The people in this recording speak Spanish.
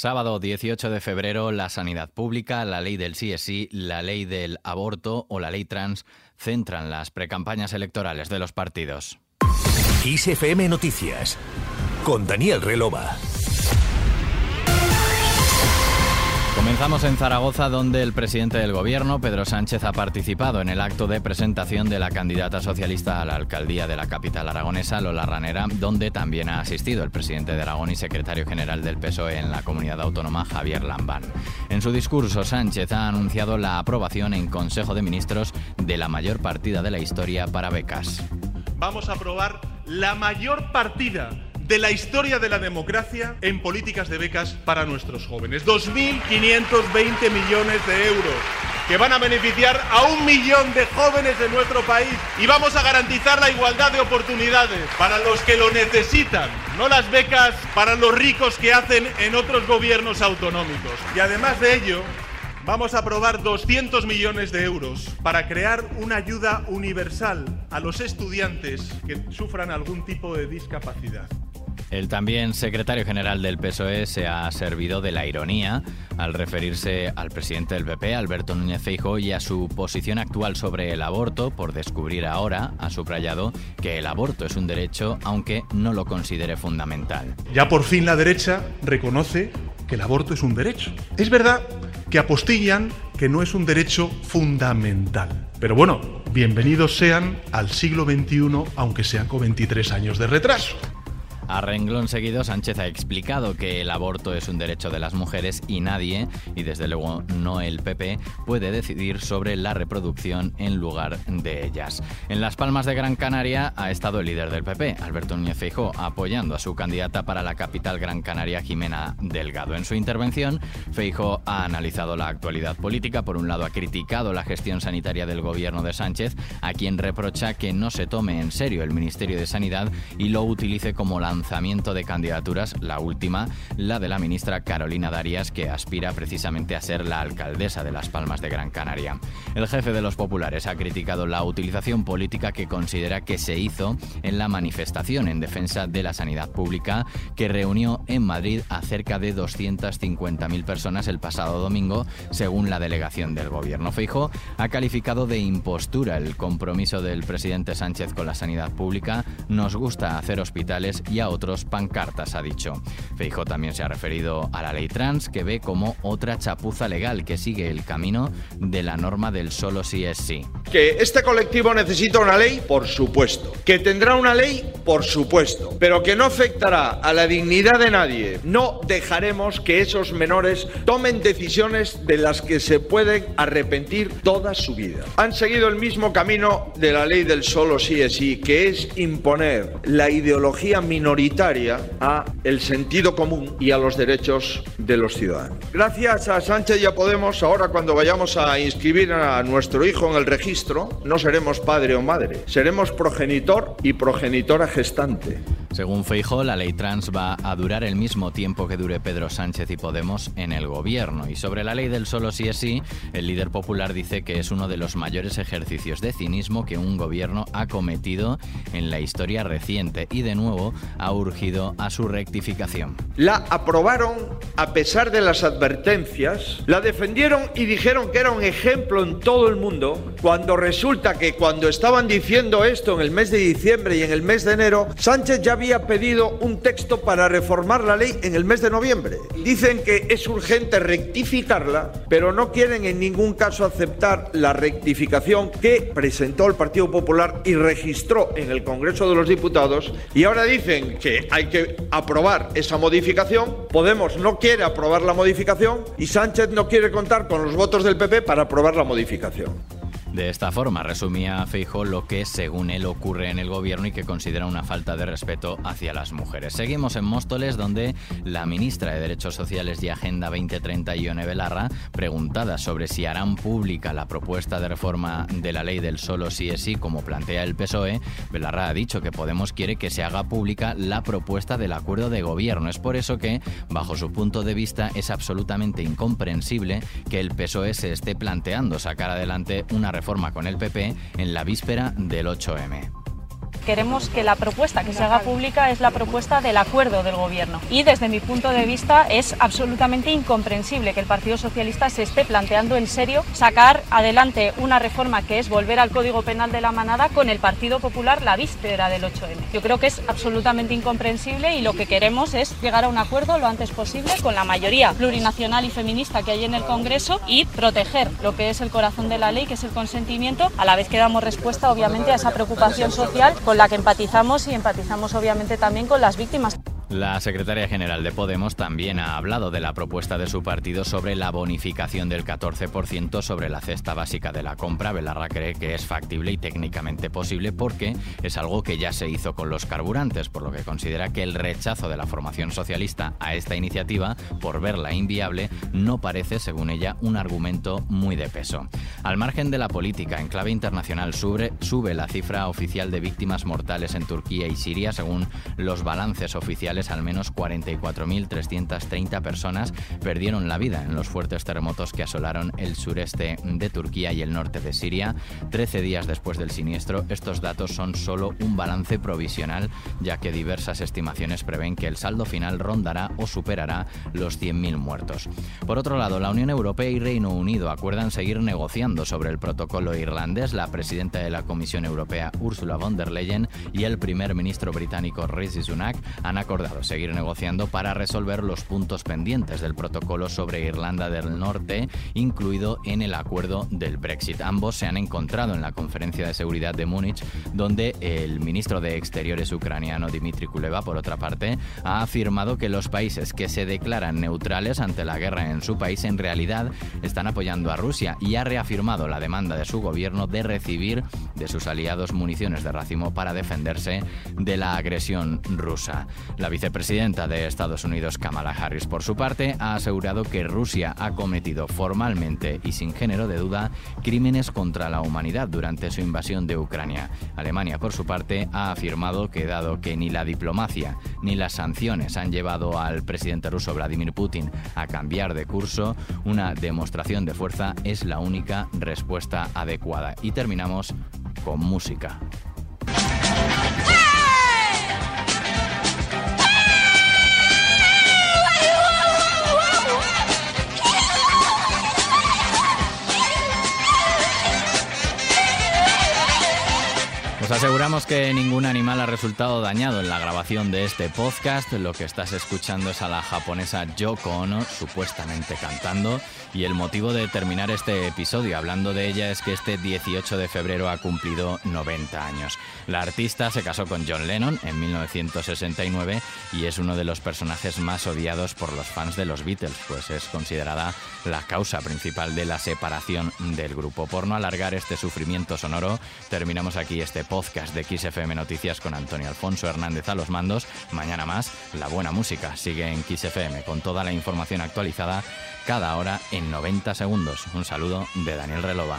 Sábado 18 de febrero, la sanidad pública, la ley del CSI, la ley del aborto o la ley trans centran las precampañas electorales de los partidos. ISFM Noticias con Daniel Relova. Comenzamos en Zaragoza, donde el presidente del gobierno, Pedro Sánchez, ha participado en el acto de presentación de la candidata socialista a la alcaldía de la capital aragonesa, Lola Ranera, donde también ha asistido el presidente de Aragón y secretario general del PSOE en la comunidad autónoma, Javier Lambán. En su discurso, Sánchez ha anunciado la aprobación en Consejo de Ministros de la mayor partida de la historia para becas. Vamos a aprobar la mayor partida de la historia de la democracia en políticas de becas para nuestros jóvenes. 2.520 millones de euros que van a beneficiar a un millón de jóvenes de nuestro país y vamos a garantizar la igualdad de oportunidades para los que lo necesitan, no las becas para los ricos que hacen en otros gobiernos autonómicos. Y además de ello, vamos a aprobar 200 millones de euros para crear una ayuda universal a los estudiantes que sufran algún tipo de discapacidad. El también secretario general del PSOE se ha servido de la ironía al referirse al presidente del PP, Alberto Núñez Feijóo, y a su posición actual sobre el aborto. Por descubrir ahora, ha subrayado que el aborto es un derecho, aunque no lo considere fundamental. Ya por fin la derecha reconoce que el aborto es un derecho. Es verdad que apostillan que no es un derecho fundamental. Pero bueno, bienvenidos sean al siglo XXI, aunque sean con 23 años de retraso. A renglón seguido, Sánchez ha explicado que el aborto es un derecho de las mujeres y nadie, y desde luego no el PP, puede decidir sobre la reproducción en lugar de ellas. En Las Palmas de Gran Canaria ha estado el líder del PP, Alberto Núñez Feijóo, apoyando a su candidata para la capital Gran Canaria, Jimena Delgado. En su intervención, Feijóo ha analizado la actualidad política. Por un lado, ha criticado la gestión sanitaria del gobierno de Sánchez, a quien reprocha que no se tome en serio el Ministerio de Sanidad y lo utilice como la lanzamiento de candidaturas, la última, la de la ministra Carolina Darias, que aspira precisamente a ser la alcaldesa de Las Palmas de Gran Canaria. El jefe de los populares ha criticado la utilización política que considera que se hizo en la manifestación en defensa de la sanidad pública que reunió en Madrid a cerca de 250.000 personas el pasado domingo, según la delegación del gobierno. Feijo ha calificado de impostura el compromiso del presidente Sánchez con la sanidad pública. Nos gusta hacer hospitales y otros pancartas, ha dicho. Feijo también se ha referido a la ley trans, que ve como otra chapuza legal que sigue el camino de la norma del solo sí es sí. Que este colectivo necesita una ley, por supuesto. Que tendrá una ley, por supuesto. Pero que no afectará a la dignidad de nadie. No dejaremos que esos menores tomen decisiones de las que se pueden arrepentir toda su vida. Han seguido el mismo camino de la ley del solo sí es sí, que es imponer la ideología minoritaria a el sentido común y a los derechos de los ciudadanos. Gracias a Sánchez y a Podemos, ahora cuando vayamos a inscribir a nuestro hijo en el registro, no seremos padre o madre, seremos progenitor y progenitora gestante. Según Feijo, la ley trans va a durar el mismo tiempo que dure Pedro Sánchez y Podemos en el gobierno. Y sobre la ley del solo sí es sí, el líder popular dice que es uno de los mayores ejercicios de cinismo que un gobierno ha cometido en la historia reciente y de nuevo ha urgido a su rectificación. La aprobaron a pesar de las advertencias, la defendieron y dijeron que era un ejemplo en todo el mundo, cuando resulta que cuando estaban diciendo esto en el mes de diciembre y en el mes de enero, Sánchez ya había pedido un texto para reformar la ley en el mes de noviembre. Dicen que es urgente rectificarla, pero no quieren en ningún caso aceptar la rectificación que presentó el Partido Popular y registró en el Congreso de los Diputados y ahora dicen que hay que aprobar esa modificación. Podemos no quiere aprobar la modificación y Sánchez no quiere contar con los votos del PP para aprobar la modificación. De esta forma resumía Feijo lo que según él ocurre en el gobierno y que considera una falta de respeto hacia las mujeres. Seguimos en Móstoles donde la ministra de Derechos Sociales y Agenda 2030 Ione Belarra, preguntada sobre si harán pública la propuesta de reforma de la ley del solo sí es sí como plantea el PSOE, Belarra ha dicho que Podemos quiere que se haga pública la propuesta del acuerdo de gobierno. Es por eso que, bajo su punto de vista, es absolutamente incomprensible que el PSOE se esté planteando sacar adelante una reforma con el PP en la víspera del 8M. Queremos que la propuesta que se haga pública es la propuesta del acuerdo del Gobierno. Y desde mi punto de vista es absolutamente incomprensible que el Partido Socialista se esté planteando en serio sacar adelante una reforma que es volver al Código Penal de la Manada con el Partido Popular la víspera del 8M. Yo creo que es absolutamente incomprensible y lo que queremos es llegar a un acuerdo lo antes posible con la mayoría plurinacional y feminista que hay en el Congreso y proteger lo que es el corazón de la ley, que es el consentimiento, a la vez que damos respuesta obviamente a esa preocupación social con la que empatizamos y empatizamos obviamente también con las víctimas. La secretaria general de Podemos también ha hablado de la propuesta de su partido sobre la bonificación del 14% sobre la cesta básica de la compra. Belarra cree que es factible y técnicamente posible porque es algo que ya se hizo con los carburantes, por lo que considera que el rechazo de la formación socialista a esta iniciativa, por verla inviable, no parece, según ella, un argumento muy de peso. Al margen de la política, en clave internacional sube, sube la cifra oficial de víctimas mortales en Turquía y Siria, según los balances oficiales al menos 44.330 personas perdieron la vida en los fuertes terremotos que asolaron el sureste de Turquía y el norte de Siria. Trece días después del siniestro, estos datos son solo un balance provisional, ya que diversas estimaciones prevén que el saldo final rondará o superará los 100.000 muertos. Por otro lado, la Unión Europea y Reino Unido acuerdan seguir negociando sobre el protocolo irlandés. La presidenta de la Comisión Europea, Ursula von der Leyen, y el primer ministro británico Rishi Sunak han acordado seguir negociando para resolver los puntos pendientes del protocolo sobre Irlanda del Norte, incluido en el acuerdo del Brexit. Ambos se han encontrado en la conferencia de seguridad de Múnich, donde el ministro de Exteriores ucraniano Dmitry Kuleva, por otra parte, ha afirmado que los países que se declaran neutrales ante la guerra en su país en realidad están apoyando a Rusia y ha reafirmado la demanda de su gobierno de recibir de sus aliados municiones de racimo para defenderse de la agresión rusa. La vicepresidenta de Estados Unidos, Kamala Harris, por su parte, ha asegurado que Rusia ha cometido formalmente y sin género de duda crímenes contra la humanidad durante su invasión de Ucrania. Alemania, por su parte, ha afirmado que dado que ni la diplomacia ni las sanciones han llevado al presidente ruso Vladimir Putin a cambiar de curso, una demostración de fuerza es la única respuesta adecuada. Y terminamos con música. Aseguramos que ningún animal ha resultado dañado en la grabación de este podcast. Lo que estás escuchando es a la japonesa Yoko Ono, supuestamente cantando. Y el motivo de terminar este episodio hablando de ella es que este 18 de febrero ha cumplido 90 años. La artista se casó con John Lennon en 1969 y es uno de los personajes más odiados por los fans de los Beatles, pues es considerada la causa principal de la separación del grupo. Por no alargar este sufrimiento sonoro, terminamos aquí este podcast de XFM Noticias con Antonio Alfonso Hernández a los mandos. Mañana más, la buena música sigue en XFM con toda la información actualizada cada hora en 90 segundos. Un saludo de Daniel Relova.